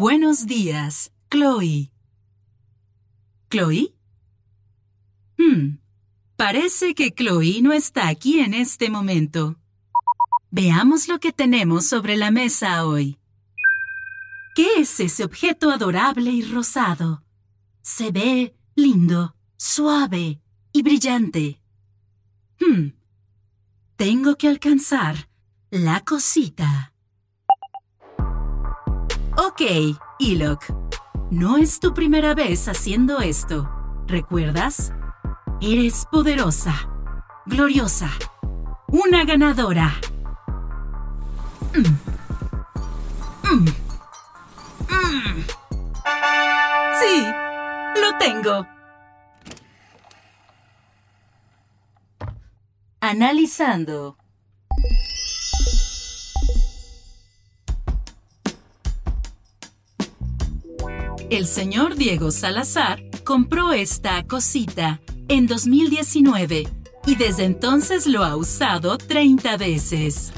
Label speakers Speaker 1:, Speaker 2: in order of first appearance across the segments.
Speaker 1: Buenos días, Chloe. ¿Chloe? Hmm, parece que Chloe no está aquí en este momento. Veamos lo que tenemos sobre la mesa hoy. ¿Qué es ese objeto adorable y rosado? Se ve lindo, suave y brillante. Hmm. Tengo que alcanzar la cosita. Ok, Ilok. No es tu primera vez haciendo esto. ¿Recuerdas? Eres poderosa, gloriosa, una ganadora. Mm. Mm. Mm. Sí, lo tengo. Analizando. El señor Diego Salazar compró esta cosita en 2019 y desde entonces lo ha usado 30 veces.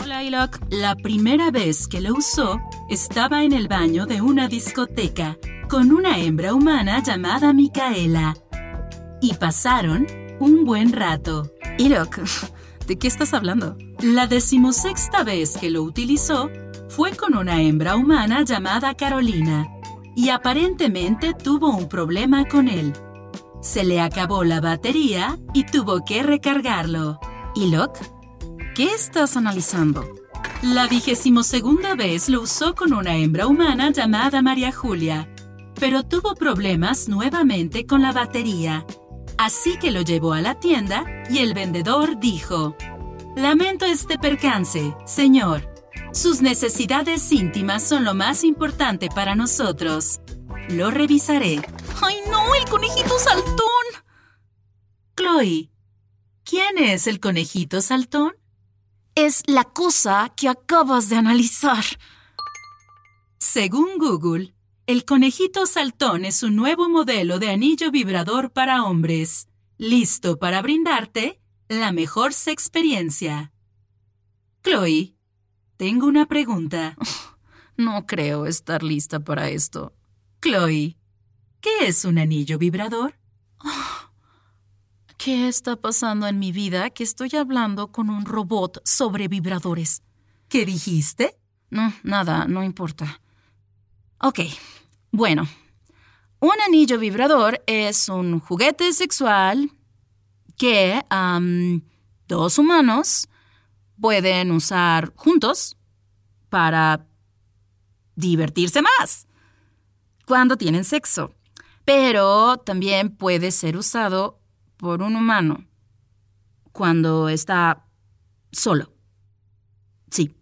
Speaker 1: Hola, Ilok. La primera vez que lo usó estaba en el baño de una discoteca con una hembra humana llamada Micaela. Y pasaron un buen rato.
Speaker 2: Ilok, ¿de qué estás hablando?
Speaker 1: La decimosexta vez que lo utilizó fue con una hembra humana llamada Carolina y aparentemente tuvo un problema con él. Se le acabó la batería y tuvo que recargarlo.
Speaker 2: ¿Y Locke? ¿Qué estás analizando?
Speaker 1: La vigésimo segunda vez lo usó con una hembra humana llamada María Julia, pero tuvo problemas nuevamente con la batería. Así que lo llevó a la tienda y el vendedor dijo, Lamento este percance, señor. Sus necesidades íntimas son lo más importante para nosotros. Lo revisaré.
Speaker 2: ¡Ay, no! ¡El conejito saltón!
Speaker 1: Chloe, ¿quién es el conejito saltón?
Speaker 2: Es la cosa que acabas de analizar.
Speaker 1: Según Google, el conejito saltón es un nuevo modelo de anillo vibrador para hombres, listo para brindarte la mejor experiencia. Chloe, tengo una pregunta.
Speaker 2: No creo estar lista para esto.
Speaker 1: Chloe, ¿qué es un anillo vibrador?
Speaker 2: ¿Qué está pasando en mi vida que estoy hablando con un robot sobre vibradores?
Speaker 1: ¿Qué dijiste?
Speaker 2: No, nada, no importa. Ok, bueno. Un anillo vibrador es un juguete sexual que dos humanos pueden usar juntos para divertirse más cuando tienen sexo. Pero también puede ser usado por un humano cuando está solo. Sí.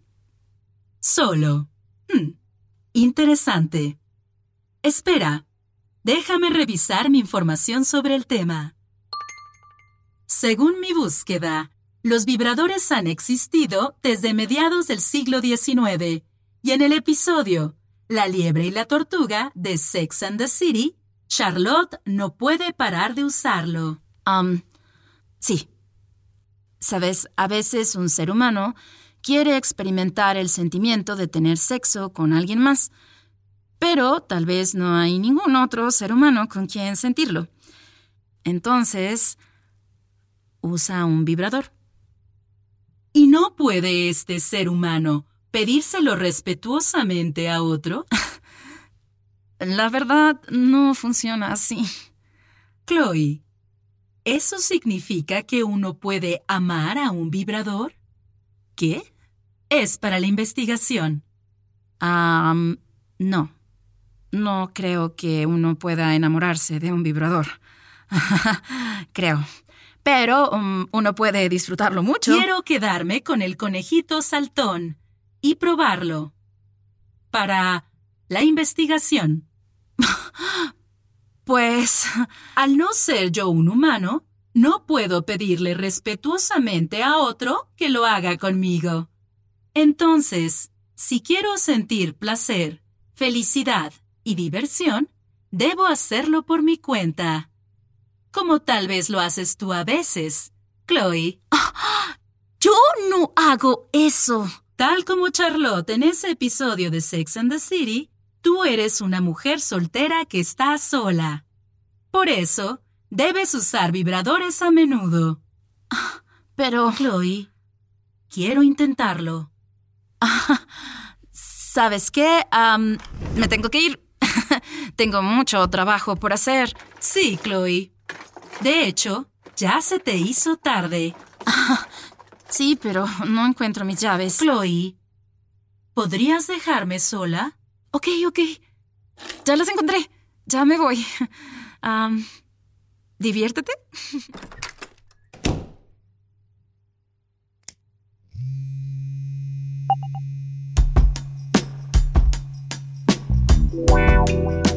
Speaker 1: Solo. Hmm. Interesante. Espera. Déjame revisar mi información sobre el tema. Según mi búsqueda, Los vibradores han existido desde mediados del siglo XIX y en el episodio La liebre y la tortuga de Sex and the City, Charlotte no puede parar de usarlo.
Speaker 2: Um, sí. Sabes, a veces un ser humano quiere experimentar el sentimiento de tener sexo con alguien más, pero tal vez no hay ningún otro ser humano con quien sentirlo. Entonces, usa un vibrador.
Speaker 1: ¿Y no puede este ser humano pedírselo respetuosamente a otro?
Speaker 2: La verdad, no funciona así.
Speaker 1: Chloe, ¿eso significa que uno puede amar a un vibrador? ¿Qué? Es para la investigación.
Speaker 2: Ah, no. No creo que uno pueda enamorarse de un vibrador. creo pero um, uno puede disfrutarlo mucho.
Speaker 1: Quiero quedarme con el conejito saltón y probarlo. Para la investigación.
Speaker 2: pues,
Speaker 1: al no ser yo un humano, no puedo pedirle respetuosamente a otro que lo haga conmigo. Entonces, si quiero sentir placer, felicidad y diversión, debo hacerlo por mi cuenta como tal vez lo haces tú a veces, Chloe.
Speaker 2: Yo no hago eso.
Speaker 1: Tal como Charlotte en ese episodio de Sex and the City, tú eres una mujer soltera que está sola. Por eso, debes usar vibradores a menudo.
Speaker 2: Pero...
Speaker 1: Chloe, quiero intentarlo.
Speaker 2: ¿Sabes qué? me tengo que ir. tengo mucho trabajo por hacer.
Speaker 1: Sí, Chloe. De hecho, ya se te hizo tarde.
Speaker 2: sí, pero no encuentro mis llaves.
Speaker 1: Chloe, ¿podrías dejarme sola?
Speaker 2: Ok, ok. Ya las encontré. Ya me voy. diviértete.